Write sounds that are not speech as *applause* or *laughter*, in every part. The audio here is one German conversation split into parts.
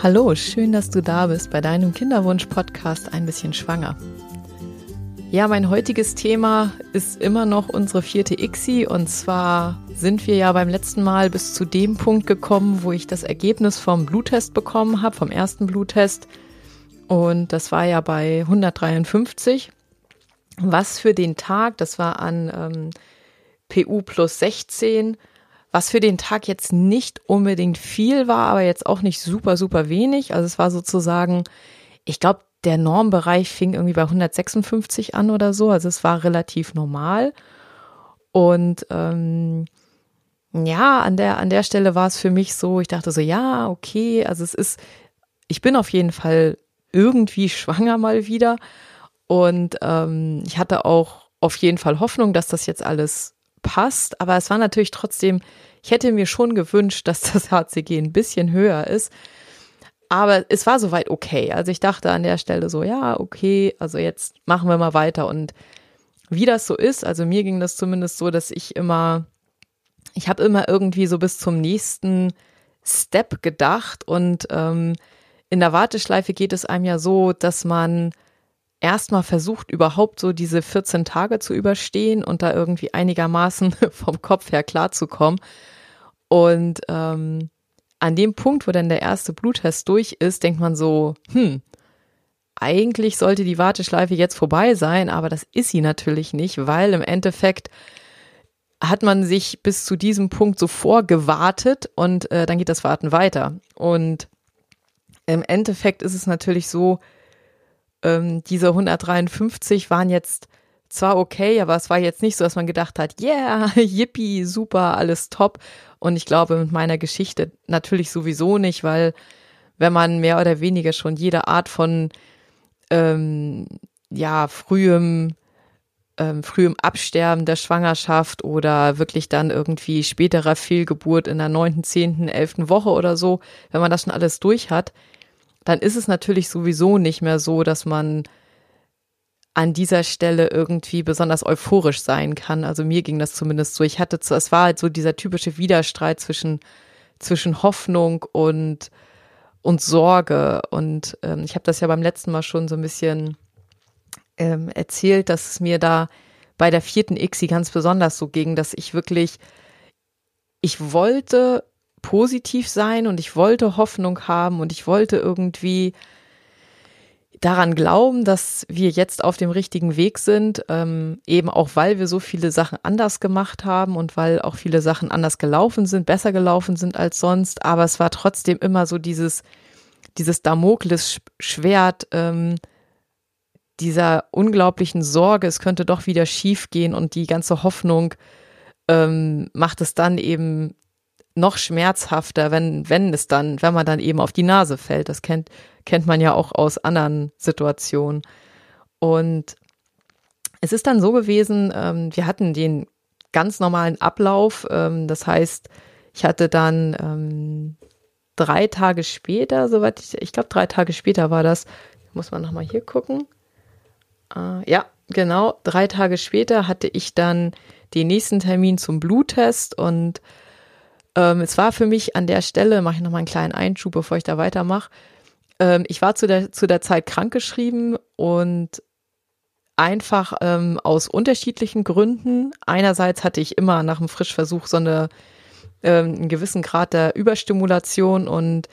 Hallo, schön, dass du da bist bei deinem Kinderwunsch-Podcast Ein bisschen schwanger. Ja, mein heutiges Thema ist immer noch unsere vierte ICSI und zwar sind wir ja beim letzten Mal bis zu dem Punkt gekommen, wo ich das Ergebnis vom Bluttest bekommen habe, vom ersten Bluttest und das war ja bei 153. Was für den Tag, das war an ähm, PU plus 16, was für den Tag jetzt nicht unbedingt viel war, aber jetzt auch nicht super, super wenig. Also es war sozusagen, ich glaube, der Normbereich fing irgendwie bei 156 an oder so. Also es war relativ normal. Und ähm, ja, an der, an der Stelle war es für mich so, ich dachte so, ja, okay, also es ist, ich bin auf jeden Fall irgendwie schwanger mal wieder. Und ähm, ich hatte auch auf jeden Fall Hoffnung, dass das jetzt alles passt, aber es war natürlich trotzdem, ich hätte mir schon gewünscht, dass das *laughs* HCG ein bisschen höher ist. Aber es war soweit okay. Also ich dachte an der Stelle so, ja, okay, also jetzt machen wir mal weiter. Und wie das so ist, also mir ging das zumindest so, dass ich immer, ich habe immer irgendwie so bis zum nächsten Step gedacht. Und ähm, in der Warteschleife geht es einem ja so, dass man erstmal versucht, überhaupt so diese 14 Tage zu überstehen und da irgendwie einigermaßen *laughs* vom Kopf her klarzukommen. Und ähm, an dem Punkt, wo dann der erste Bluttest durch ist, denkt man so, hm, eigentlich sollte die Warteschleife jetzt vorbei sein, aber das ist sie natürlich nicht, weil im Endeffekt hat man sich bis zu diesem Punkt so vorgewartet und äh, dann geht das Warten weiter. Und im Endeffekt ist es natürlich so, ähm, diese 153 waren jetzt zwar okay, aber es war jetzt nicht so, dass man gedacht hat, yeah, *laughs* yippie, super, alles top. Und ich glaube mit meiner Geschichte natürlich sowieso nicht, weil wenn man mehr oder weniger schon jede Art von ähm, ja frühem ähm, frühem Absterben der Schwangerschaft oder wirklich dann irgendwie späterer Fehlgeburt in der neunten, zehnten, elften Woche oder so, wenn man das schon alles durch hat, dann ist es natürlich sowieso nicht mehr so, dass man an dieser Stelle irgendwie besonders euphorisch sein kann. Also mir ging das zumindest so. Ich hatte, zu, es war halt so dieser typische Widerstreit zwischen, zwischen Hoffnung und, und Sorge. Und ähm, ich habe das ja beim letzten Mal schon so ein bisschen ähm, erzählt, dass es mir da bei der vierten ICSI ganz besonders so ging, dass ich wirklich, ich wollte positiv sein und ich wollte Hoffnung haben und ich wollte irgendwie daran glauben, dass wir jetzt auf dem richtigen Weg sind, ähm, eben auch weil wir so viele Sachen anders gemacht haben und weil auch viele Sachen anders gelaufen sind, besser gelaufen sind als sonst. Aber es war trotzdem immer so dieses, dieses Damoklesschwert ähm, dieser unglaublichen Sorge, es könnte doch wieder schief gehen und die ganze Hoffnung ähm, macht es dann eben noch schmerzhafter, wenn, wenn es dann, wenn man dann eben auf die Nase fällt. Das kennt, kennt man ja auch aus anderen Situationen. Und es ist dann so gewesen, ähm, wir hatten den ganz normalen Ablauf. Ähm, das heißt, ich hatte dann ähm, drei Tage später, soweit ich, ich glaube, drei Tage später war das, muss man nochmal hier gucken. Äh, ja, genau, drei Tage später hatte ich dann den nächsten Termin zum Bluttest und ähm, es war für mich an der Stelle, mache ich noch mal einen kleinen Einschub, bevor ich da weitermache. Ähm, ich war zu der, zu der Zeit krankgeschrieben und einfach ähm, aus unterschiedlichen Gründen. Einerseits hatte ich immer nach dem Frischversuch so eine, ähm, einen gewissen Grad der Überstimulation und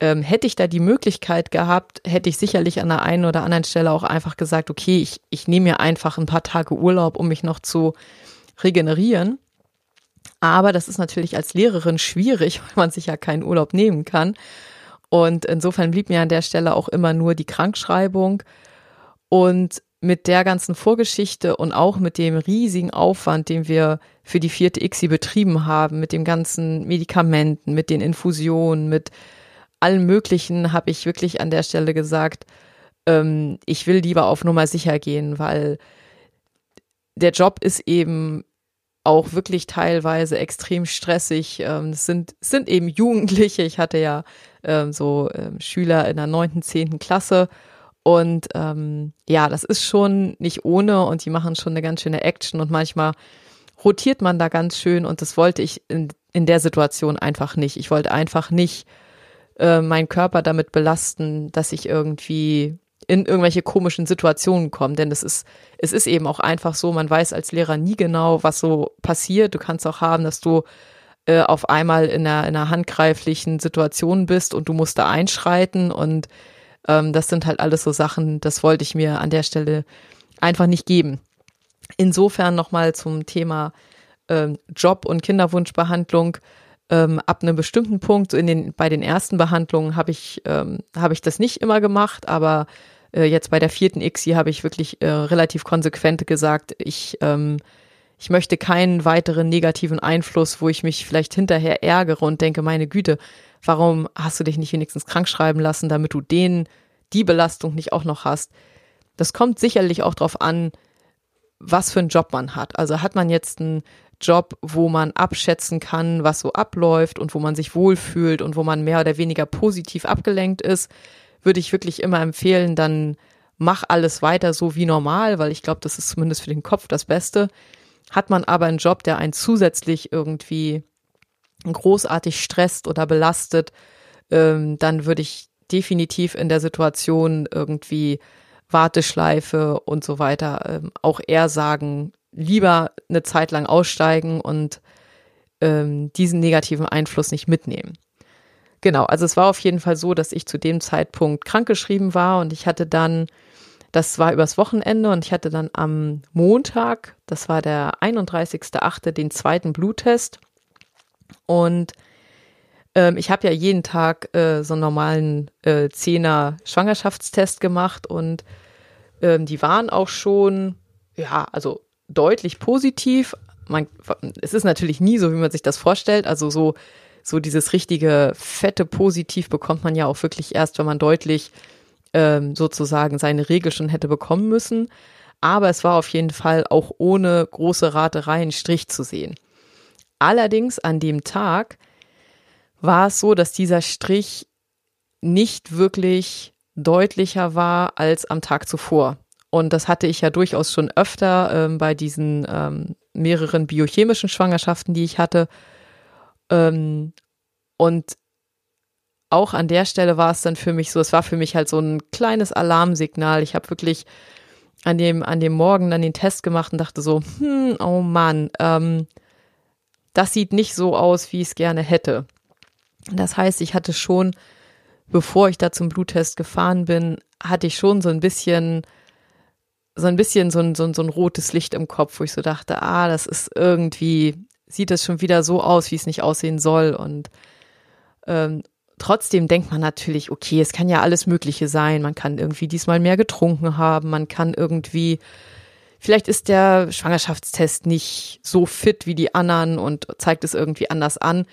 ähm, hätte ich da die Möglichkeit gehabt, hätte ich sicherlich an der einen oder anderen Stelle auch einfach gesagt, okay, ich, ich nehme mir einfach ein paar Tage Urlaub, um mich noch zu regenerieren. Aber das ist natürlich als Lehrerin schwierig, *laughs* weil man sich ja keinen Urlaub nehmen kann. Und insofern blieb mir an der Stelle auch immer nur die Krankschreibung. Und mit der ganzen Vorgeschichte und auch mit dem riesigen Aufwand, den wir für die vierte ICSI betrieben haben, mit den ganzen Medikamenten, mit den Infusionen, mit allem Möglichen, habe ich wirklich an der Stelle gesagt, ähm, ich will lieber auf Nummer sicher gehen, weil der Job ist eben auch wirklich teilweise extrem stressig. Ähm, es sind, sind eben Jugendliche. Ich hatte ja ähm, so ähm, Schüler in der neunten, zehnten Klasse. Und ähm, ja, das ist schon nicht ohne und die machen schon eine ganz schöne Action und manchmal rotiert man da ganz schön und das wollte ich in, in der Situation einfach nicht. Ich wollte einfach nicht äh, meinen Körper damit belasten, dass ich irgendwie in irgendwelche komischen Situationen komme. Denn es ist, es ist eben auch einfach so, man weiß als Lehrer nie genau, was so passiert. Du kannst auch haben, dass du äh, auf einmal in einer, in einer handgreiflichen Situation bist und du musst da einschreiten und ähm, das sind halt alles so Sachen, das wollte ich mir an der Stelle einfach nicht geben. Insofern nochmal zum Thema ähm, Job und Kinderwunschbehandlung. Ähm, ab einem bestimmten Punkt, in den, bei den ersten Behandlungen habe ich, ähm, habe ich das nicht immer gemacht, aber äh, jetzt bei der vierten ICSI habe ich wirklich äh, relativ konsequent gesagt, ich, ähm, ich möchte keinen weiteren negativen Einfluss, wo ich mich vielleicht hinterher ärgere und denke, meine Güte, warum hast du dich nicht wenigstens krank schreiben lassen, damit du den, die Belastung nicht auch noch hast. Das kommt sicherlich auch darauf an, was für einen Job man hat. Also hat man jetzt einen Job, wo man abschätzen kann, was so abläuft und wo man sich wohlfühlt und wo man mehr oder weniger positiv abgelenkt ist, würde ich wirklich immer empfehlen, dann mach alles weiter so wie normal, weil ich glaube, das ist zumindest für den Kopf das Beste. Hat man aber einen Job, der einen zusätzlich irgendwie großartig stresst oder belastet, ähm, dann würde ich definitiv in der Situation irgendwie Warteschleife und so weiter ähm, auch eher sagen, lieber eine Zeit lang aussteigen und ähm, diesen negativen Einfluss nicht mitnehmen. Genau, also es war auf jeden Fall so, dass ich zu dem Zeitpunkt krankgeschrieben war und ich hatte dann, das war übers Wochenende und ich hatte dann am Montag, das war der 31.8., den zweiten Bluttest und ähm, ich habe ja jeden Tag äh, so einen normalen äh, Zehner Schwangerschaftstest gemacht und ähm, die waren auch schon, ja, also deutlich positiv. Man, es ist natürlich nie so, wie man sich das vorstellt. Also so, so dieses richtige fette Positiv bekommt man ja auch wirklich erst, wenn man deutlich ähm, sozusagen seine Regel schon hätte bekommen müssen. Aber es war auf jeden Fall auch ohne große Ratereien Strich zu sehen. Allerdings an dem Tag war es so, dass dieser Strich nicht wirklich deutlicher war als am Tag zuvor. Und das hatte ich ja durchaus schon öfter ähm, bei diesen ähm, mehreren biochemischen Schwangerschaften, die ich hatte. Ähm, und auch an der Stelle war es dann für mich so, es war für mich halt so ein kleines Alarmsignal. Ich habe wirklich an dem, an dem Morgen dann den Test gemacht und dachte so, hm, oh Mann, ähm, das sieht nicht so aus, wie ich es gerne hätte. Das heißt, ich hatte schon, bevor ich da zum Bluttest gefahren bin, hatte ich schon so ein bisschen, so ein bisschen so ein, so ein, so ein rotes Licht im Kopf, wo ich so dachte, ah, das ist irgendwie, sieht es schon wieder so aus, wie es nicht aussehen soll. Und ähm, trotzdem denkt man natürlich, okay, es kann ja alles Mögliche sein. Man kann irgendwie diesmal mehr getrunken haben, man kann irgendwie, vielleicht ist der Schwangerschaftstest nicht so fit wie die anderen und zeigt es irgendwie anders an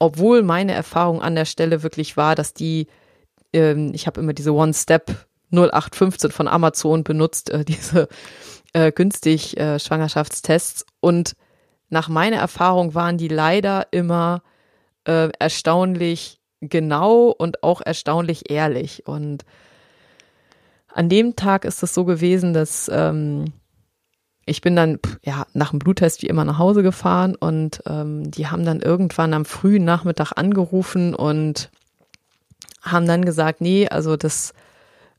obwohl meine Erfahrung an der Stelle wirklich war, dass die, ähm, ich habe immer diese One-Step 0815 von Amazon benutzt, äh, *laughs* diese äh, günstig äh, Schwangerschaftstests. Und nach meiner Erfahrung waren die leider immer äh, erstaunlich genau und auch erstaunlich ehrlich. Und an dem Tag ist es so gewesen, dass ähm, ich bin dann ja nach dem Bluttest wie immer nach Hause gefahren und ähm, die haben dann irgendwann am frühen Nachmittag angerufen und haben dann gesagt, nee, also das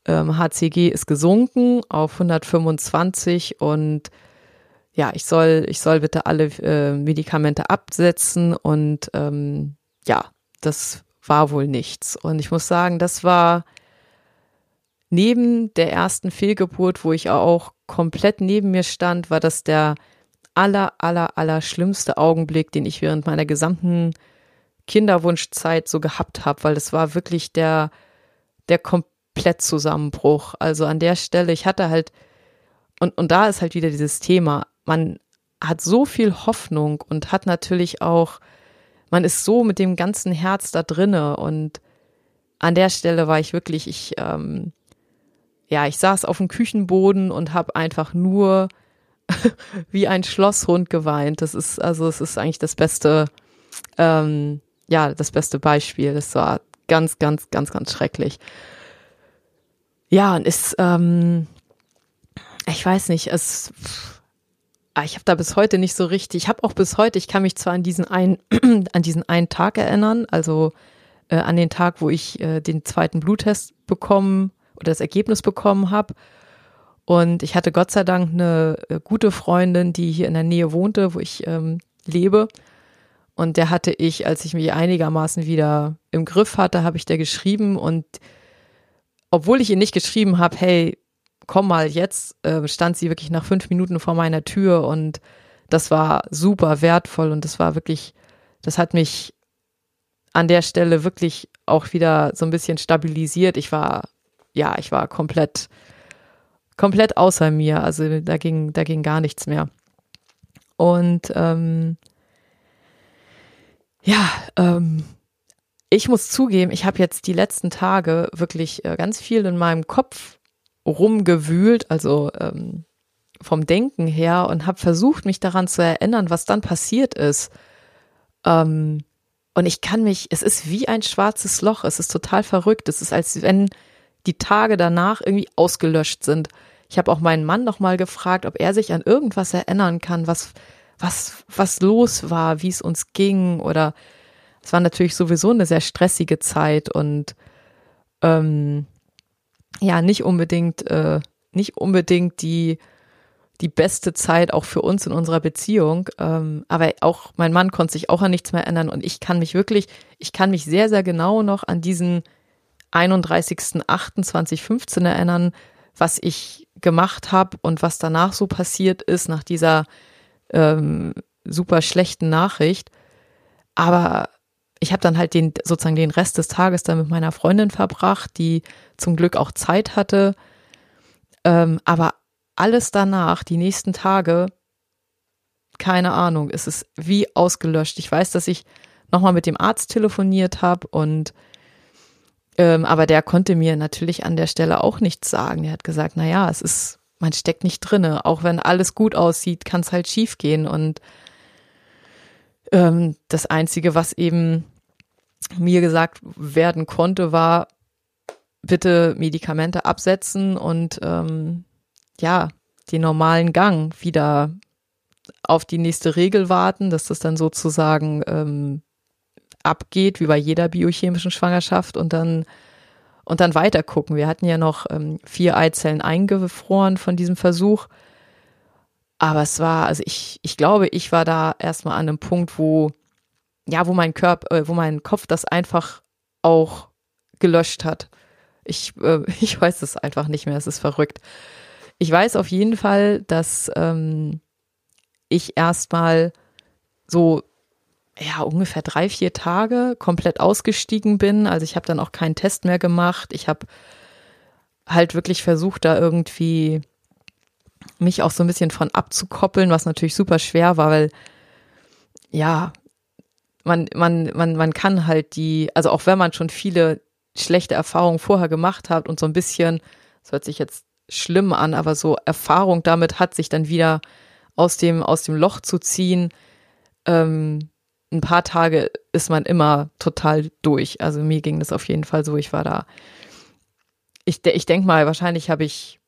ähm, HCG ist gesunken auf 125 und ja, ich soll, ich soll bitte alle äh, Medikamente absetzen und ähm, ja, das war wohl nichts. Und ich muss sagen, das war neben der ersten Fehlgeburt, wo ich auch komplett neben mir stand, war das der aller, aller, aller schlimmste Augenblick, den ich während meiner gesamten Kinderwunschzeit so gehabt habe, weil das war wirklich der, der Komplettzusammenbruch. Also an der Stelle, ich hatte halt, und, und da ist halt wieder dieses Thema, man hat so viel Hoffnung und hat natürlich auch, man ist so mit dem ganzen Herz da drinne und an der Stelle war ich wirklich, ich, ähm, ja, ich saß auf dem Küchenboden und habe einfach nur *laughs* wie ein Schlosshund geweint. Das ist, also es ist eigentlich das beste, ähm, ja, das beste Beispiel. Das war ganz, ganz, ganz, ganz schrecklich. Ja, und ist, ähm, ich weiß nicht, es, ich habe da bis heute nicht so richtig, ich habe auch bis heute, ich kann mich zwar an diesen einen, *clears throat* an diesen einen Tag erinnern, also äh, an den Tag, wo ich äh, den zweiten Bluttest bekommen oder das Ergebnis bekommen habe. Und ich hatte Gott sei Dank eine äh, gute Freundin, die hier in der Nähe wohnte, wo ich ähm, lebe. Und der hatte ich, als ich mich einigermaßen wieder im Griff hatte, habe ich der geschrieben. Und obwohl ich ihr nicht geschrieben habe, hey, komm mal jetzt, äh, stand sie wirklich nach fünf Minuten vor meiner Tür und das war super wertvoll und das war wirklich, das hat mich an der Stelle wirklich auch wieder so ein bisschen stabilisiert. Ich war, ja, ich war komplett, komplett außer mir. Also da ging, da ging gar nichts mehr. Und ähm, ja, ähm, ich muss zugeben, ich habe jetzt die letzten Tage wirklich äh, ganz viel in meinem Kopf rumgewühlt, also ähm, vom Denken her und habe versucht, mich daran zu erinnern, was dann passiert ist. Ähm, und ich kann mich, es ist wie ein schwarzes Loch, es ist total verrückt. Es ist, als wenn die Tage danach irgendwie ausgelöscht sind. Ich habe auch meinen Mann nochmal gefragt, ob er sich an irgendwas erinnern kann, was, was, was los war, wie es uns ging. Oder es war natürlich sowieso eine sehr stressige Zeit und ähm, ja, nicht unbedingt, äh, nicht unbedingt die die beste Zeit auch für uns in unserer Beziehung. Ähm, aber auch mein Mann konnte sich auch an nichts mehr ändern und ich kann mich wirklich, ich kann mich sehr, sehr genau noch an diesen 31.08.2015 erinnern, was ich gemacht habe und was danach so passiert ist nach dieser ähm, super schlechten Nachricht. Aber ich habe dann halt den sozusagen den Rest des Tages dann mit meiner Freundin verbracht, die zum Glück auch Zeit hatte. Ähm, aber alles danach, die nächsten Tage, keine Ahnung, es ist wie ausgelöscht. Ich weiß, dass ich nochmal mit dem Arzt telefoniert habe und ähm, aber der konnte mir natürlich an der Stelle auch nichts sagen. Er hat gesagt, na ja, es ist, man steckt nicht drinne. Auch wenn alles gut aussieht, kann es halt schief gehen. Und ähm, das Einzige, was eben mir gesagt werden konnte, war, bitte Medikamente absetzen und ähm, ja, den normalen Gang wieder auf die nächste Regel warten, dass das dann sozusagen ähm, abgeht, wie bei jeder biochemischen Schwangerschaft und dann und dann weiter gucken. Wir hatten ja noch ähm, vier Eizellen eingefroren von diesem Versuch. Aber es war, also ich, ich glaube, ich war da erstmal an einem Punkt, wo, ja, wo mein Körper, äh, wo mein Kopf das einfach auch gelöscht hat. Ich, äh, *laughs* ich weiß es einfach nicht mehr, es ist verrückt. Ich weiß auf jeden Fall, dass ähm, ich erstmal so ja ungefähr drei vier Tage komplett ausgestiegen bin. Also ich habe dann auch keinen Test mehr gemacht. Ich habe halt wirklich versucht, da irgendwie mich auch so ein bisschen von abzukoppeln, was natürlich super schwer war, weil ja, man, man, man, man kann halt die, also auch wenn man schon viele schlechte Erfahrungen vorher gemacht hat und so ein bisschen, das hört sich jetzt schlimm an, aber so Erfahrung damit hat, sich dann wieder aus dem, aus dem Loch zu ziehen. Ähm, ein paar Tage ist man immer total durch. Also mir ging das auf jeden Fall so. Ich war da. Ich, ich denke mal, wahrscheinlich habe ich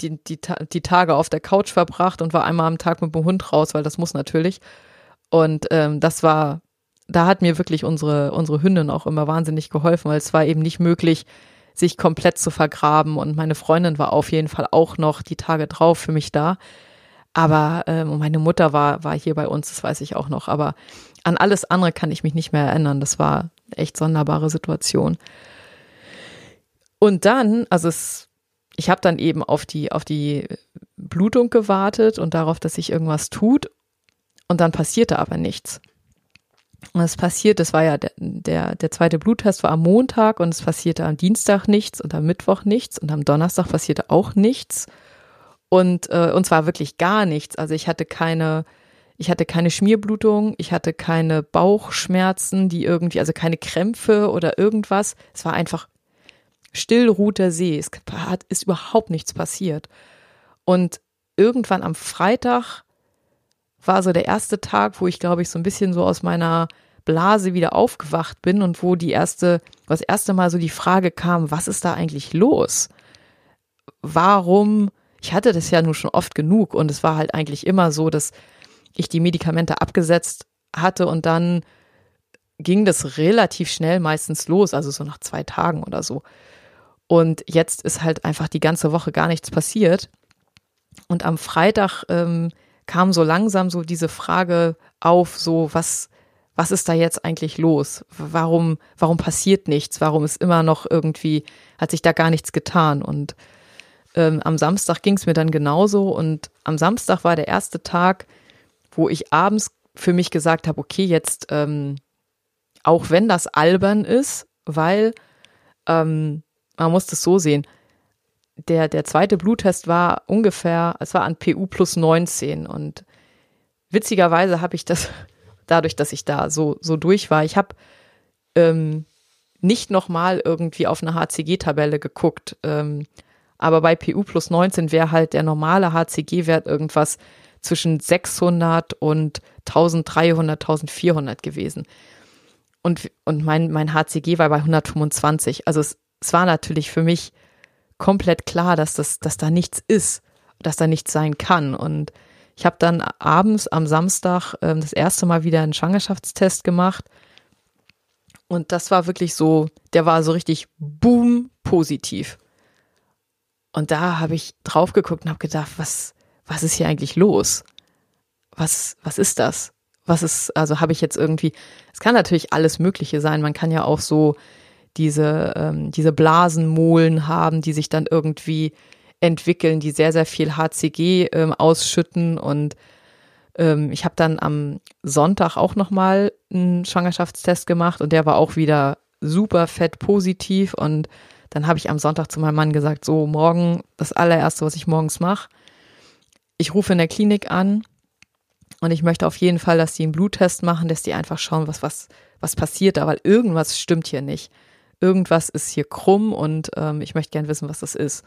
die, die, die Tage auf der Couch verbracht und war einmal am Tag mit dem Hund raus, weil das muss natürlich. Und ähm, das war, da hat mir wirklich unsere, unsere Hündin auch immer wahnsinnig geholfen, weil es war eben nicht möglich, sich komplett zu vergraben. Und meine Freundin war auf jeden Fall auch noch die Tage drauf für mich da. Aber ähm, meine Mutter war, war hier bei uns, das weiß ich auch noch. Aber an alles andere kann ich mich nicht mehr erinnern. Das war echt sonderbare Situation. Und dann, also es, ich habe dann eben auf die, auf die Blutung gewartet und darauf, dass sich irgendwas tut. Und dann passierte aber nichts. Und es passiert, das war ja der, der, der zweite Bluttest war am Montag und es passierte am Dienstag nichts und am Mittwoch nichts und am Donnerstag passierte auch nichts. Und, äh, und zwar wirklich gar nichts. Also ich hatte keine, ich hatte keine Schmierblutung, ich hatte keine Bauchschmerzen, die irgendwie, also keine Krämpfe oder irgendwas. Es war einfach still ruht der See. Es hat, ist überhaupt nichts passiert. Und irgendwann am Freitag war so der erste Tag, wo ich, glaube ich, so ein bisschen so aus meiner Blase wieder aufgewacht bin und wo die erste, das erste Mal so die Frage kam, was ist da eigentlich los? Warum? Ich hatte das ja nun schon oft genug und es war halt eigentlich immer so, dass ich die Medikamente abgesetzt hatte und dann ging das relativ schnell meistens los, also so nach zwei Tagen oder so. Und jetzt ist halt einfach die ganze Woche gar nichts passiert. Und am Freitag ähm, kam so langsam so diese Frage auf, so was, was ist da jetzt eigentlich los? Warum, warum passiert nichts? Warum ist immer noch irgendwie, hat sich da gar nichts getan? Und ähm, am Samstag ging es mir dann genauso. Und am Samstag war der erste Tag, wo ich abends für mich gesagt habe, okay, jetzt, ähm, auch wenn das albern ist, weil ähm, man muss das so sehen, der, der zweite Bluttest war ungefähr, es war an PU plus 19 und witzigerweise habe ich das *laughs* dadurch, dass ich da so, so durch war. Ich habe ähm, nicht nochmal irgendwie auf eine HCG-Tabelle geguckt. Ähm, aber bei PU plus 19 wäre halt der normale HCG-Wert irgendwas zwischen 600 und 1300, 1400 gewesen. Und, und mein, mein HCG war bei 125. Also es, es war natürlich für mich komplett klar, dass, das, dass da nichts ist, dass da nichts sein kann. Und ich habe dann abends am Samstag äh, das erste Mal wieder einen Schwangerschaftstest gemacht. Und das war wirklich so, der war so richtig boom positiv. Und da habe ich drauf geguckt und habe gedacht, was, was ist hier eigentlich los? Was, was ist das? Was ist, also habe ich jetzt irgendwie, es kann natürlich alles Mögliche sein. Man kann ja auch so diese, ähm, diese Blasenmolen haben, die sich dann irgendwie entwickeln, die sehr, sehr viel HCG ähm, ausschütten. Und ähm, ich habe dann am Sonntag auch nochmal einen Schwangerschaftstest gemacht und der war auch wieder super fett positiv. Und dann habe ich am Sonntag zu meinem Mann gesagt, so morgen, das allererste, was ich morgens mache, ich rufe in der Klinik an und ich möchte auf jeden Fall, dass die einen Bluttest machen, dass die einfach schauen, was, was, was passiert da, weil irgendwas stimmt hier nicht. Irgendwas ist hier krumm und ähm, ich möchte gern wissen, was das ist.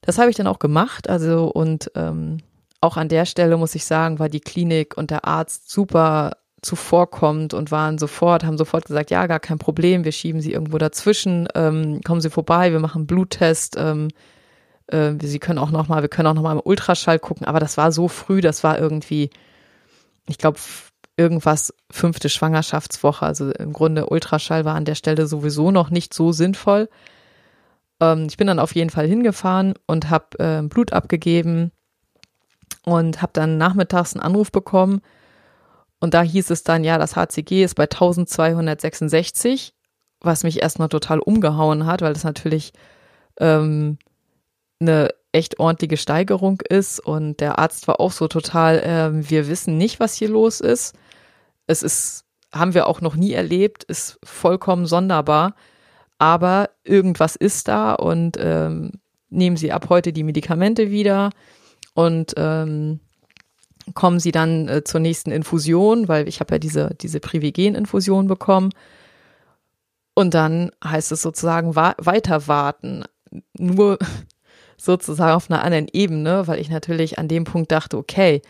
Das habe ich dann auch gemacht. Also und ähm, auch an der Stelle muss ich sagen, war die Klinik und der Arzt super zuvorkommt und waren sofort, haben sofort gesagt, ja, gar kein Problem, wir schieben sie irgendwo dazwischen, ähm, kommen Sie vorbei, wir machen Bluttest, ähm, äh, Sie können auch noch mal, wir können auch noch mal im Ultraschall gucken, aber das war so früh, das war irgendwie, ich glaube, irgendwas fünfte Schwangerschaftswoche, also im Grunde Ultraschall war an der Stelle sowieso noch nicht so sinnvoll. Ähm, ich bin dann auf jeden Fall hingefahren und habe äh, Blut abgegeben und habe dann nachmittags einen Anruf bekommen. Und da hieß es dann, ja, das HCG ist bei 1266, was mich erstmal total umgehauen hat, weil das natürlich ähm, eine echt ordentliche Steigerung ist. Und der Arzt war auch so total, äh, wir wissen nicht, was hier los ist. Es ist, haben wir auch noch nie erlebt, ist vollkommen sonderbar aber irgendwas ist da und ähm, nehmen Sie ab heute die Medikamente wieder und ähm, kommen Sie dann äh, zur nächsten Infusion, weil ich habe ja diese, diese Privigen-Infusion bekommen. Und dann heißt es sozusagen wa weiter warten. Nur *laughs* sozusagen auf einer anderen Ebene, weil ich natürlich an dem Punkt dachte, okay,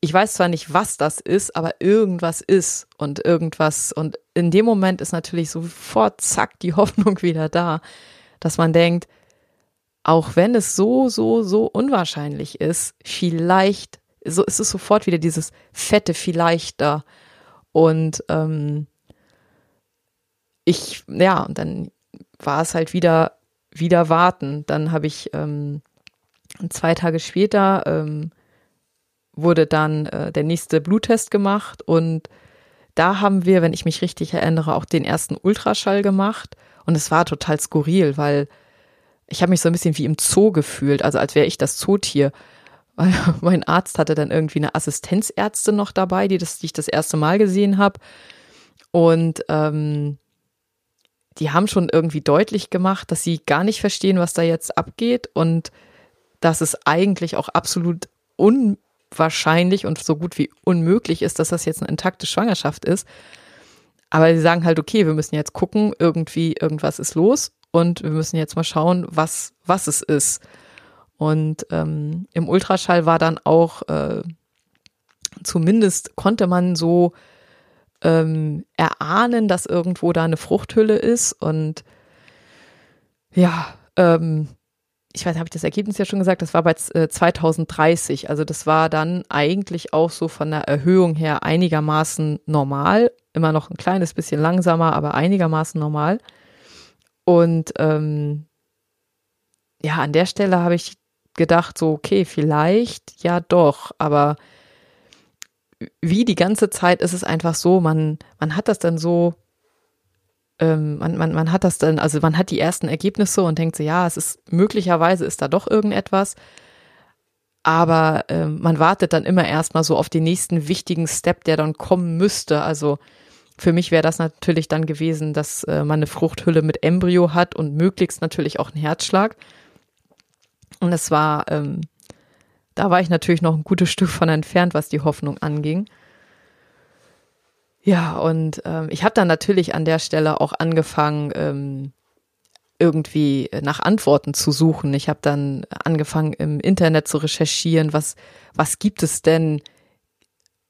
ich weiß zwar nicht, was das ist, aber irgendwas ist und irgendwas. Und in dem Moment ist natürlich sofort, zack, die *laughs* Hoffnung wieder da, dass man denkt, auch wenn es so, so, so unwahrscheinlich ist, vielleicht, so ist es sofort wieder dieses fette Vielleicht da. Und ähm, ich, ja, und dann war es halt wieder, wieder warten. Dann habe ich ähm, zwei Tage später ähm, wurde dann äh, der nächste Bluttest gemacht und da haben wir, wenn ich mich richtig erinnere, auch den ersten Ultraschall gemacht und es war total skurril, weil ich habe mich so ein bisschen wie im Zoo gefühlt, also als wäre ich das Zootier. Weil *laughs* mein Arzt hatte dann irgendwie eine Assistenzärztin noch dabei, die, das, die ich das erste Mal gesehen habe. Und ähm, die haben schon irgendwie deutlich gemacht, dass sie gar nicht verstehen, was da jetzt abgeht und dass es eigentlich auch absolut un wahrscheinlich und so gut wie unmöglich ist, dass das jetzt eine intakte Schwangerschaft ist. Aber sie sagen halt, okay, wir müssen jetzt gucken, irgendwie irgendwas ist los und wir müssen jetzt mal schauen, was, was es ist. Und ähm, im Ultraschall war dann auch, äh, zumindest konnte man so ähm, erahnen, dass irgendwo da eine Fruchthülle ist. Und ja, ähm, ich weiß, habe ich das Ergebnis ja schon gesagt, das war bei 2030. Äh, also das war dann eigentlich auch so von der Erhöhung her einigermaßen normal. Immer noch ein kleines bisschen langsamer, aber einigermaßen normal. Und ähm, ja, an der Stelle habe ich gedacht, so, okay, vielleicht ja doch, aber wie die ganze Zeit ist es einfach so, man, man hat das dann so ähm, man, man, man hat das dann, also man hat die ersten Ergebnisse und denkt so, ja, es ist möglicherweise ist da doch irgendetwas. Aber ähm, man wartet dann immer erstmal so auf den nächsten wichtigen Step, der dann kommen müsste. Also für mich wäre das natürlich dann gewesen, dass äh, man eine Fruchthülle mit Embryo hat und möglichst natürlich auch einen Herzschlag. Und es war, ähm, da war ich natürlich noch ein gutes Stück von entfernt, was die Hoffnung anging. Ja, und ähm, ich habe dann natürlich an der Stelle auch angefangen, ähm, irgendwie nach Antworten zu suchen. Ich habe dann angefangen, im Internet zu recherchieren, was, was gibt es denn?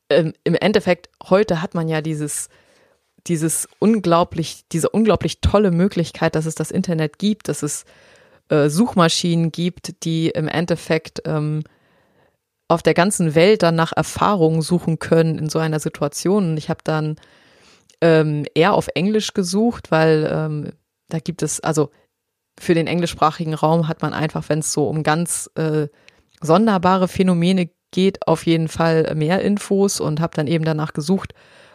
Ähm, Im Endeffekt, heute hat man ja dieses, dieses unglaublich, diese unglaublich tolle Möglichkeit, dass es das Internet gibt, dass es äh, Suchmaschinen gibt, die im Endeffekt ähm, auf der ganzen Welt dann nach Erfahrungen suchen können in so einer Situation. Und ich habe dann ähm, eher auf Englisch gesucht, weil ähm, da gibt es, also für den englischsprachigen Raum hat man einfach, wenn es so um ganz äh, sonderbare Phänomene geht, auf jeden Fall mehr Infos und habe dann eben danach gesucht,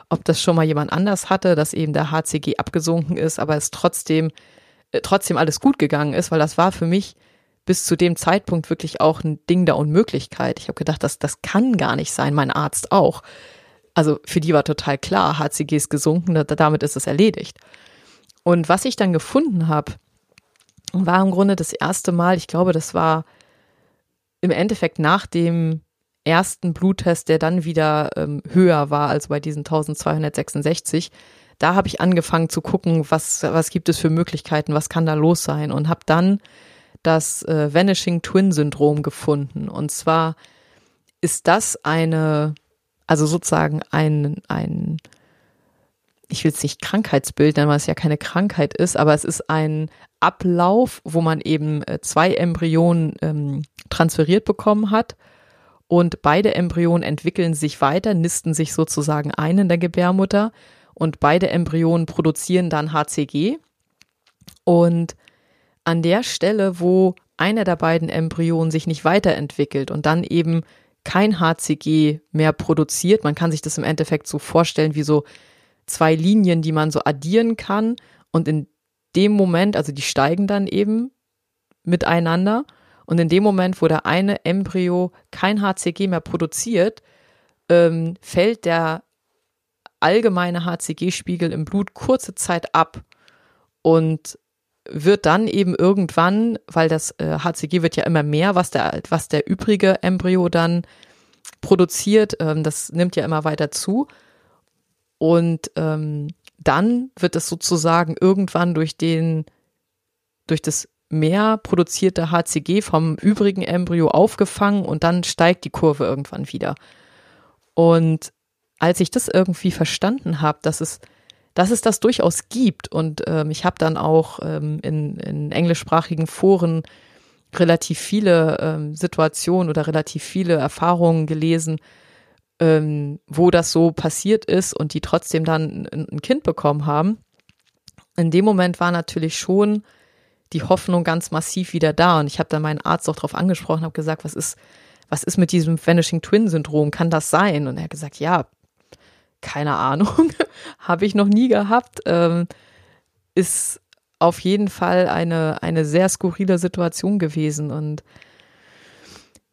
ob das schon mal jemand anders hatte, dass eben der HCG abgesunken ist, aber es trotzdem äh, trotzdem alles gut gegangen ist, weil das war für mich bis zu dem Zeitpunkt wirklich auch ein Ding der Unmöglichkeit. Ich habe gedacht, das, das kann gar nicht sein, mein Arzt auch. Also für die war total klar, HCG ist gesunken, damit ist es erledigt. Und was ich dann gefunden habe, war im Grunde das erste Mal, ich glaube, das war im Endeffekt nach dem ersten Bluttest, der dann wieder ähm, höher war, also bei diesen 1266, da habe ich angefangen zu gucken, was, was gibt es für Möglichkeiten, was kann da los sein und habe dann das äh, Vanishing Twin Syndrom gefunden. Und zwar ist das eine, also sozusagen ein, ein, ich will es nicht Krankheitsbild nennen, weil es ja keine Krankheit ist, aber es ist ein Ablauf, wo man eben äh, zwei Embryonen ähm, transferiert bekommen hat. Und beide Embryonen entwickeln sich weiter, nisten sich sozusagen ein in der Gebärmutter. Und beide Embryonen produzieren dann HCG und an der Stelle, wo einer der beiden Embryonen sich nicht weiterentwickelt und dann eben kein HCG mehr produziert. Man kann sich das im Endeffekt so vorstellen wie so zwei Linien, die man so addieren kann. Und in dem Moment, also die steigen dann eben miteinander. Und in dem Moment, wo der eine Embryo kein HCG mehr produziert, ähm, fällt der allgemeine HCG-Spiegel im Blut kurze Zeit ab. Und wird dann eben irgendwann, weil das äh, HCG wird ja immer mehr, was der, was der übrige Embryo dann produziert, ähm, das nimmt ja immer weiter zu. Und ähm, dann wird es sozusagen irgendwann durch den, durch das mehr produzierte HCG vom übrigen Embryo aufgefangen und dann steigt die Kurve irgendwann wieder. Und als ich das irgendwie verstanden habe, dass es dass es das durchaus gibt. Und ähm, ich habe dann auch ähm, in, in englischsprachigen Foren relativ viele ähm, Situationen oder relativ viele Erfahrungen gelesen, ähm, wo das so passiert ist und die trotzdem dann ein, ein Kind bekommen haben. In dem Moment war natürlich schon die Hoffnung ganz massiv wieder da. Und ich habe dann meinen Arzt auch darauf angesprochen, habe gesagt, was ist, was ist mit diesem Vanishing Twin Syndrom? Kann das sein? Und er hat gesagt, ja, keine Ahnung, *laughs* habe ich noch nie gehabt. Ähm, ist auf jeden Fall eine, eine sehr skurrile Situation gewesen. Und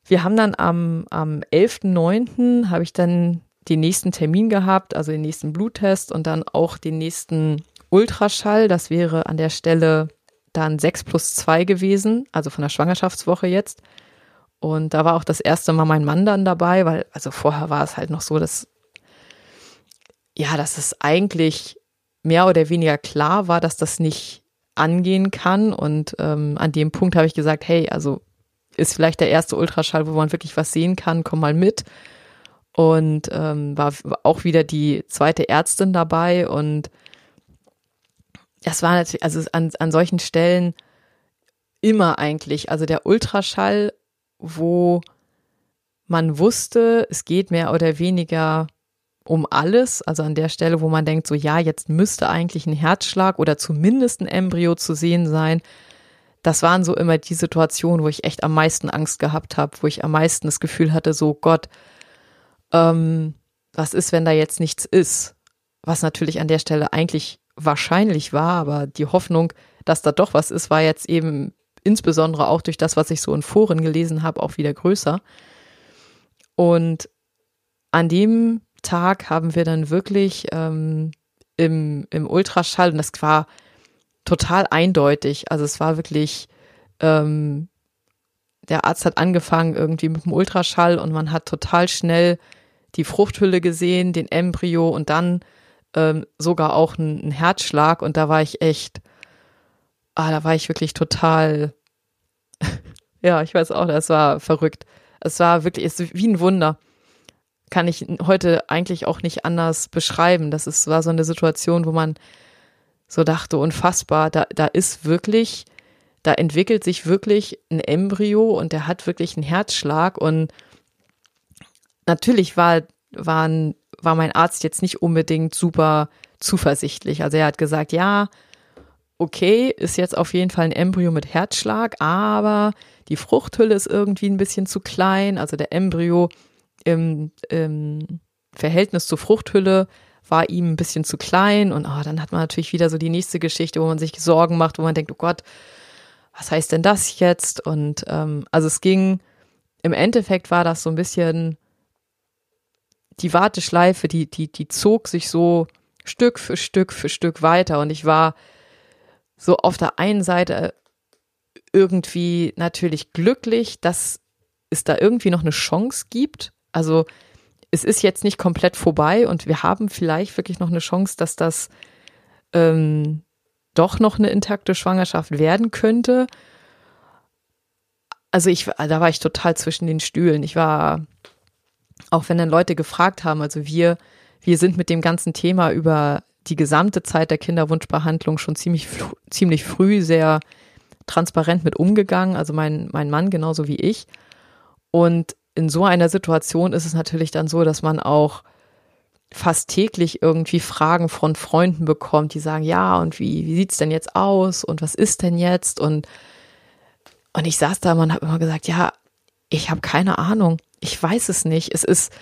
wir haben dann am, am 11.09. habe ich dann den nächsten Termin gehabt, also den nächsten Bluttest und dann auch den nächsten Ultraschall. Das wäre an der Stelle dann 6 plus 2 gewesen, also von der Schwangerschaftswoche jetzt. Und da war auch das erste Mal mein Mann dann dabei, weil, also vorher war es halt noch so, dass ja, dass es eigentlich mehr oder weniger klar war, dass das nicht angehen kann. Und ähm, an dem Punkt habe ich gesagt, hey, also ist vielleicht der erste Ultraschall, wo man wirklich was sehen kann, komm mal mit. Und ähm, war auch wieder die zweite Ärztin dabei und das war natürlich, also an, an solchen Stellen immer eigentlich. Also der Ultraschall, wo man wusste, es geht mehr oder weniger um alles. Also an der Stelle, wo man denkt, so ja, jetzt müsste eigentlich ein Herzschlag oder zumindest ein Embryo zu sehen sein. Das waren so immer die Situationen, wo ich echt am meisten Angst gehabt habe, wo ich am meisten das Gefühl hatte, so Gott, ähm, was ist, wenn da jetzt nichts ist? Was natürlich an der Stelle eigentlich wahrscheinlich war, aber die Hoffnung, dass da doch was ist, war jetzt eben insbesondere auch durch das, was ich so in Foren gelesen habe, auch wieder größer. Und an dem Tag haben wir dann wirklich ähm, im, im Ultraschall, und das war total eindeutig, also es war wirklich, ähm, der Arzt hat angefangen irgendwie mit dem Ultraschall und man hat total schnell die Fruchthülle gesehen, den Embryo und dann ähm, sogar auch einen Herzschlag und da war ich echt, ah, da war ich wirklich total, *laughs* ja, ich weiß auch, das war verrückt. Es war wirklich, es ist wie ein Wunder. Kann ich heute eigentlich auch nicht anders beschreiben. Das ist, war so eine Situation, wo man so dachte, unfassbar, da, da ist wirklich, da entwickelt sich wirklich ein Embryo und der hat wirklich einen Herzschlag und natürlich war, waren, war mein Arzt jetzt nicht unbedingt super zuversichtlich. Also er hat gesagt, ja, okay, ist jetzt auf jeden Fall ein Embryo mit Herzschlag, aber die Fruchthülle ist irgendwie ein bisschen zu klein. Also der Embryo im, im Verhältnis zur Fruchthülle war ihm ein bisschen zu klein. Und oh, dann hat man natürlich wieder so die nächste Geschichte, wo man sich Sorgen macht, wo man denkt, oh Gott, was heißt denn das jetzt? Und ähm, also es ging, im Endeffekt war das so ein bisschen die Warteschleife, die, die, die zog sich so Stück für Stück für Stück weiter. Und ich war so auf der einen Seite irgendwie natürlich glücklich, dass es da irgendwie noch eine Chance gibt. Also es ist jetzt nicht komplett vorbei und wir haben vielleicht wirklich noch eine Chance, dass das ähm, doch noch eine intakte Schwangerschaft werden könnte. Also ich, da war ich total zwischen den Stühlen. Ich war, auch wenn dann Leute gefragt haben, also wir, wir sind mit dem ganzen Thema über die gesamte Zeit der Kinderwunschbehandlung schon ziemlich, ziemlich früh sehr transparent mit umgegangen, also mein, mein Mann genauso wie ich. Und in so einer Situation ist es natürlich dann so, dass man auch fast täglich irgendwie Fragen von Freunden bekommt, die sagen, ja, und wie, wie sieht's denn jetzt aus und was ist denn jetzt? Und, und ich saß da und habe immer gesagt, ja, ich habe keine Ahnung. Ich weiß es nicht. Es ist,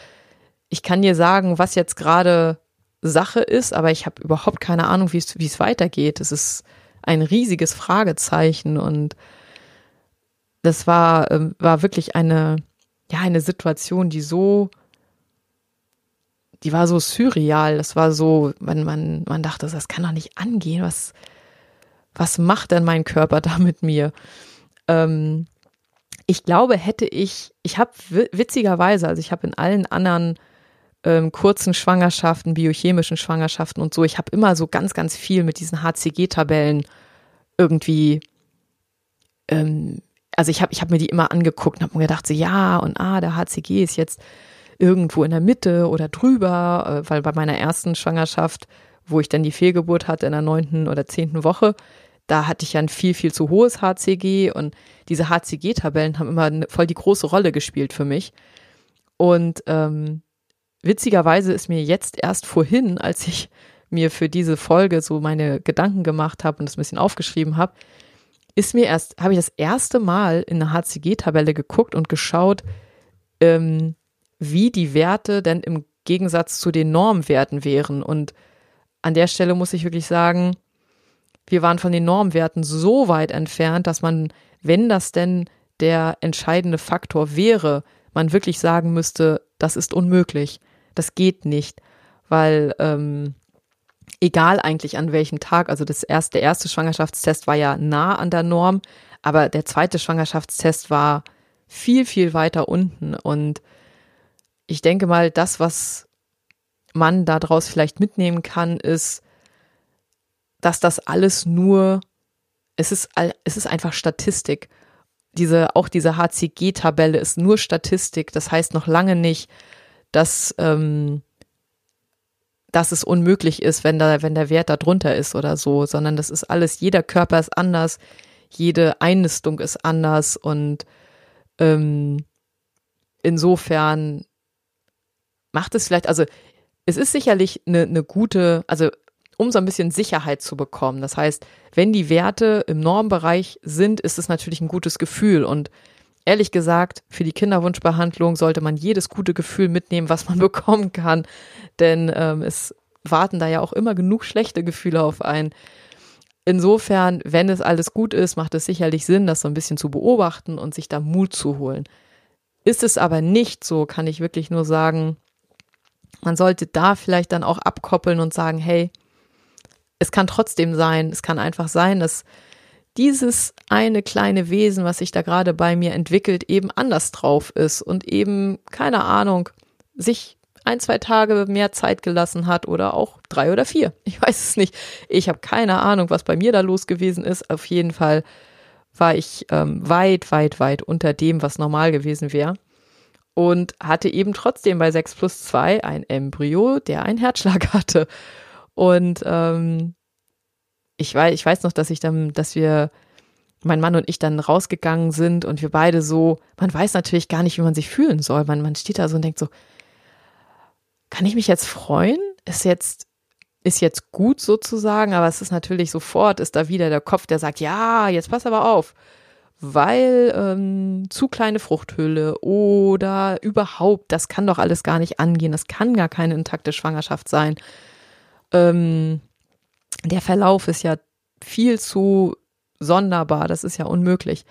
ich kann dir sagen, was jetzt gerade Sache ist, aber ich habe überhaupt keine Ahnung, wie es, wie es weitergeht. Es ist ein riesiges Fragezeichen und das war, ähm, war wirklich eine, ja, eine Situation, die so, die war so surreal. Das war so, man, man, man dachte, das kann doch nicht angehen. Was, was macht denn mein Körper da mit mir? Ähm, ich glaube, hätte ich, ich habe witzigerweise, also ich habe in allen anderen ähm, kurzen Schwangerschaften, biochemischen Schwangerschaften und so. Ich habe immer so ganz, ganz viel mit diesen HCG-Tabellen irgendwie, ähm, also ich habe ich hab mir die immer angeguckt und habe mir gedacht, so ja und ah, der HCG ist jetzt irgendwo in der Mitte oder drüber, äh, weil bei meiner ersten Schwangerschaft, wo ich dann die Fehlgeburt hatte in der neunten oder zehnten Woche, da hatte ich ja ein viel, viel zu hohes HCG und diese HCG-Tabellen haben immer voll die große Rolle gespielt für mich. Und ähm, witzigerweise ist mir jetzt erst vorhin, als ich mir für diese Folge so meine Gedanken gemacht habe und das ein bisschen aufgeschrieben habe, ist mir erst, habe ich das erste Mal in eine HCG-Tabelle geguckt und geschaut, ähm, wie die Werte denn im Gegensatz zu den Normwerten wären. Und an der Stelle muss ich wirklich sagen, wir waren von den Normwerten so weit entfernt, dass man, wenn das denn der entscheidende Faktor wäre, man wirklich sagen müsste, das ist unmöglich. Das geht nicht, weil ähm, egal eigentlich an welchem Tag, also das erste, der erste Schwangerschaftstest war ja nah an der Norm, aber der zweite Schwangerschaftstest war viel, viel weiter unten. Und ich denke mal, das, was man daraus vielleicht mitnehmen kann, ist, dass das alles nur, es ist, es ist einfach Statistik. Diese, auch diese HCG-Tabelle ist nur Statistik. Das heißt noch lange nicht, dass, ähm, dass es unmöglich ist, wenn da, wenn der Wert da drunter ist oder so, sondern das ist alles, jeder Körper ist anders, jede Einnistung ist anders und ähm, insofern macht es vielleicht, also es ist sicherlich eine, eine gute, also um so ein bisschen Sicherheit zu bekommen. Das heißt, wenn die Werte im Normbereich sind, ist es natürlich ein gutes Gefühl. Und ehrlich gesagt, für die Kinderwunschbehandlung sollte man jedes gute Gefühl mitnehmen, was man *laughs* bekommen kann. Denn ähm, es warten da ja auch immer genug schlechte Gefühle auf einen. Insofern, wenn es alles gut ist, macht es sicherlich Sinn, das so ein bisschen zu beobachten und sich da Mut zu holen. Ist es aber nicht so, kann ich wirklich nur sagen, man sollte da vielleicht dann auch abkoppeln und sagen, hey, es kann trotzdem sein, es kann einfach sein, dass dieses eine kleine Wesen, was sich da gerade bei mir entwickelt, eben anders drauf ist und eben, keine Ahnung, sich ein, zwei Tage mehr Zeit gelassen hat oder auch drei oder vier. Ich weiß es nicht. Ich habe keine Ahnung, was bei mir da los gewesen ist. Auf jeden Fall war ich ähm, weit, weit, weit unter dem, was normal gewesen wäre. Und hatte eben trotzdem bei 6 plus 2 ein Embryo, der einen Herzschlag hatte. Und ähm, ich, weiß, ich weiß noch, dass ich dann, dass wir, mein Mann und ich dann rausgegangen sind und wir beide so, man weiß natürlich gar nicht, wie man sich fühlen soll. Man, man steht da so und denkt so, kann ich mich jetzt freuen? Ist jetzt, ist jetzt gut sozusagen, aber es ist natürlich sofort, ist da wieder der Kopf, der sagt, ja, jetzt pass aber auf, weil ähm, zu kleine Fruchthülle oder überhaupt, das kann doch alles gar nicht angehen, das kann gar keine intakte Schwangerschaft sein. Ähm, der Verlauf ist ja viel zu sonderbar, das ist ja unmöglich.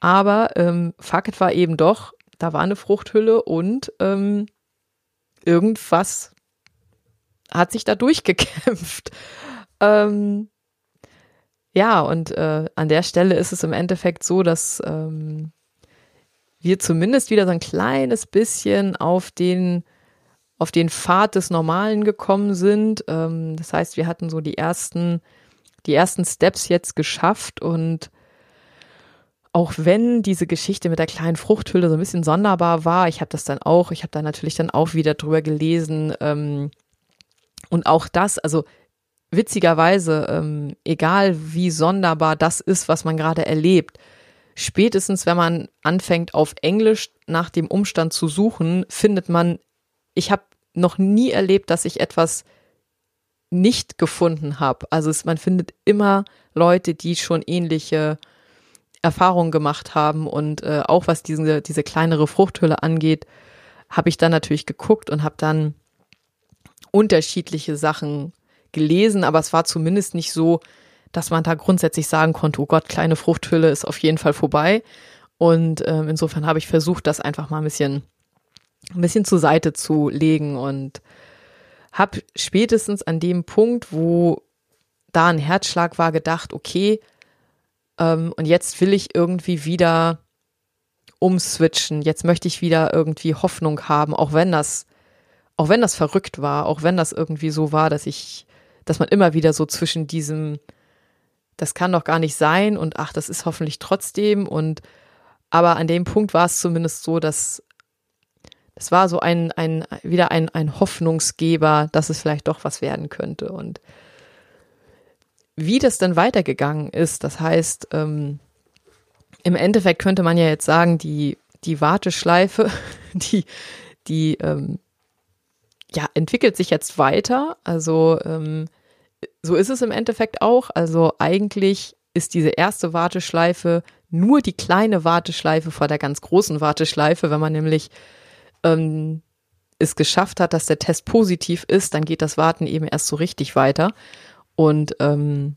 Aber ähm, Fakt war eben doch, da war eine Fruchthülle und ähm, irgendwas hat sich da durchgekämpft. *laughs* ähm, ja, und äh, an der Stelle ist es im Endeffekt so, dass ähm, wir zumindest wieder so ein kleines bisschen auf den auf den Pfad des Normalen gekommen sind. Ähm, das heißt, wir hatten so die ersten die ersten Steps jetzt geschafft und auch wenn diese Geschichte mit der kleinen Fruchthülle so ein bisschen sonderbar war, ich habe das dann auch, ich habe da natürlich dann auch wieder drüber gelesen ähm, und auch das, also witzigerweise, ähm, egal wie sonderbar das ist, was man gerade erlebt, spätestens wenn man anfängt auf Englisch nach dem Umstand zu suchen, findet man, ich habe noch nie erlebt, dass ich etwas nicht gefunden habe. Also es, man findet immer Leute, die schon ähnliche Erfahrungen gemacht haben und äh, auch was diese, diese kleinere Fruchthülle angeht, habe ich dann natürlich geguckt und habe dann unterschiedliche Sachen gelesen, aber es war zumindest nicht so, dass man da grundsätzlich sagen konnte, oh Gott, kleine Fruchthülle ist auf jeden Fall vorbei. Und ähm, insofern habe ich versucht, das einfach mal ein bisschen, ein bisschen zur Seite zu legen und habe spätestens an dem Punkt, wo da ein Herzschlag war, gedacht, okay, ähm, und jetzt will ich irgendwie wieder umswitchen. Jetzt möchte ich wieder irgendwie Hoffnung haben, auch wenn das, auch wenn das verrückt war, auch wenn das irgendwie so war, dass ich, dass man immer wieder so zwischen diesem, das kann doch gar nicht sein und ach, das ist hoffentlich trotzdem und aber an dem Punkt war es zumindest so, dass das war so ein, ein, wieder ein, ein Hoffnungsgeber, dass es vielleicht doch was werden könnte. Und wie das dann weitergegangen ist, das heißt, ähm, im Endeffekt könnte man ja jetzt sagen, die, die Warteschleife, *laughs* die, die ähm, ja, entwickelt sich jetzt weiter. Also ähm, so ist es im Endeffekt auch. Also eigentlich ist diese erste Warteschleife nur die kleine Warteschleife vor der ganz großen Warteschleife. Wenn man nämlich ähm, es geschafft hat, dass der Test positiv ist, dann geht das Warten eben erst so richtig weiter. Und ähm,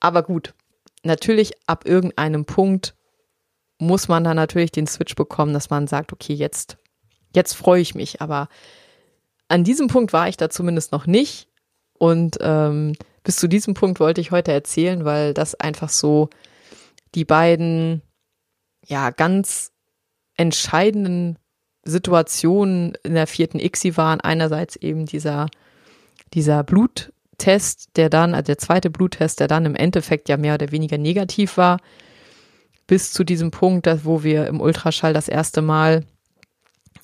aber gut, natürlich ab irgendeinem Punkt muss man dann natürlich den Switch bekommen, dass man sagt, okay, jetzt, jetzt freue ich mich. Aber an diesem Punkt war ich da zumindest noch nicht. Und ähm, bis zu diesem Punkt wollte ich heute erzählen, weil das einfach so die beiden ja ganz entscheidenden Situationen in der vierten ICSI waren. Einerseits eben dieser, dieser Blut, Test, der dann, also der zweite Bluttest, der dann im Endeffekt ja mehr oder weniger negativ war, bis zu diesem Punkt, wo wir im Ultraschall das erste Mal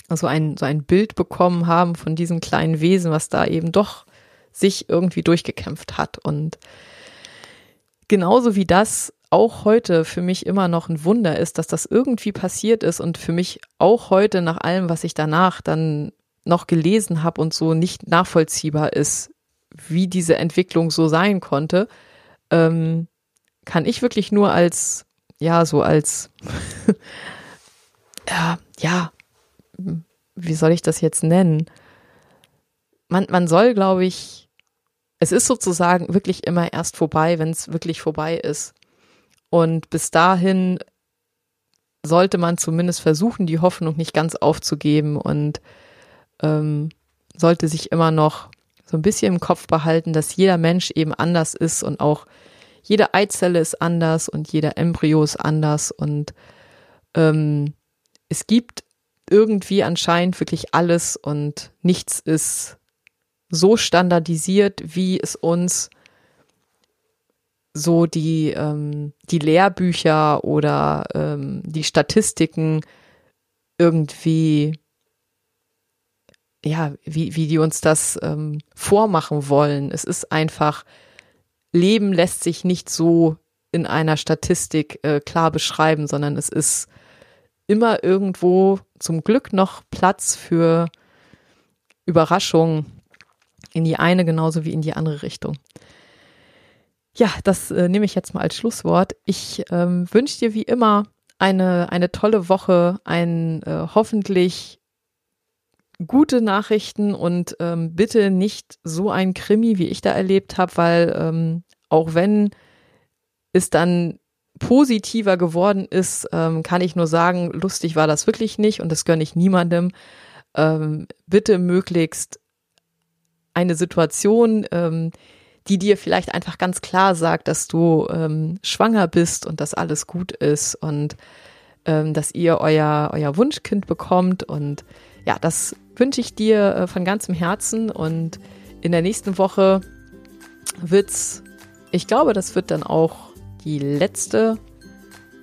so ein, so ein Bild bekommen haben von diesem kleinen Wesen, was da eben doch sich irgendwie durchgekämpft hat. Und genauso wie das auch heute für mich immer noch ein Wunder ist, dass das irgendwie passiert ist und für mich auch heute nach allem, was ich danach dann noch gelesen habe und so nicht nachvollziehbar ist, wie diese Entwicklung so sein konnte, ähm, kann ich wirklich nur als, ja, so als, *laughs* ja, ja, wie soll ich das jetzt nennen? Man, man soll, glaube ich, es ist sozusagen wirklich immer erst vorbei, wenn es wirklich vorbei ist. Und bis dahin sollte man zumindest versuchen, die Hoffnung nicht ganz aufzugeben und ähm, sollte sich immer noch so ein bisschen im Kopf behalten, dass jeder Mensch eben anders ist und auch jede Eizelle ist anders und jeder Embryo ist anders und ähm, es gibt irgendwie anscheinend wirklich alles und nichts ist so standardisiert, wie es uns so die, ähm, die Lehrbücher oder ähm, die Statistiken irgendwie, ja, wie, wie die uns das ähm, vormachen wollen. Es ist einfach, Leben lässt sich nicht so in einer Statistik äh, klar beschreiben, sondern es ist immer irgendwo zum Glück noch Platz für Überraschungen in die eine genauso wie in die andere Richtung. Ja, das äh, nehme ich jetzt mal als Schlusswort. Ich ähm, wünsche dir wie immer eine, eine tolle Woche, ein äh, hoffentlich gute Nachrichten und ähm, bitte nicht so ein Krimi, wie ich da erlebt habe, weil ähm, auch wenn es dann positiver geworden ist, ähm, kann ich nur sagen, lustig war das wirklich nicht und das gönne ich niemandem. Ähm, bitte möglichst eine Situation, ähm, die dir vielleicht einfach ganz klar sagt, dass du ähm, schwanger bist und dass alles gut ist und ähm, dass ihr euer, euer Wunschkind bekommt. Und ja, das wünsche ich dir äh, von ganzem Herzen. Und in der nächsten Woche wird's, ich glaube, das wird dann auch die letzte,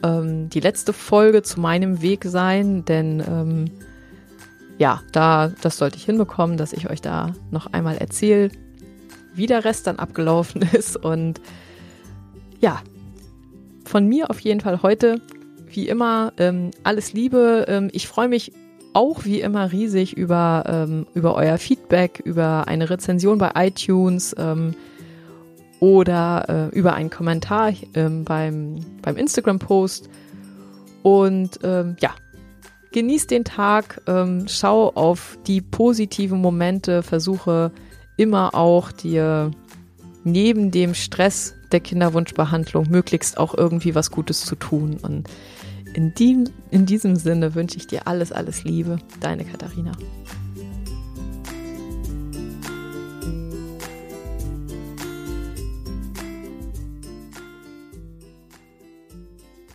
ähm, die letzte Folge zu meinem Weg sein, denn ähm, ja, da, das sollte ich hinbekommen, dass ich euch da noch einmal erzähle, wie der Rest dann abgelaufen *laughs* ist. Und ja, von mir auf jeden Fall heute, wie immer, ähm, alles Liebe. Ähm, ich freue mich auch wie immer riesig über, ähm, über euer Feedback, über eine Rezension bei iTunes ähm, oder äh, über einen Kommentar ähm, beim, beim Instagram-Post. Und ähm, ja, genieß den Tag, schau auf die positiven Momente, versuche immer auch dir neben dem Stress der Kinderwunschbehandlung möglichst auch irgendwie was Gutes zu tun. Und in, die, in diesem Sinne wünsche ich dir alles, alles Liebe. Deine Katharina.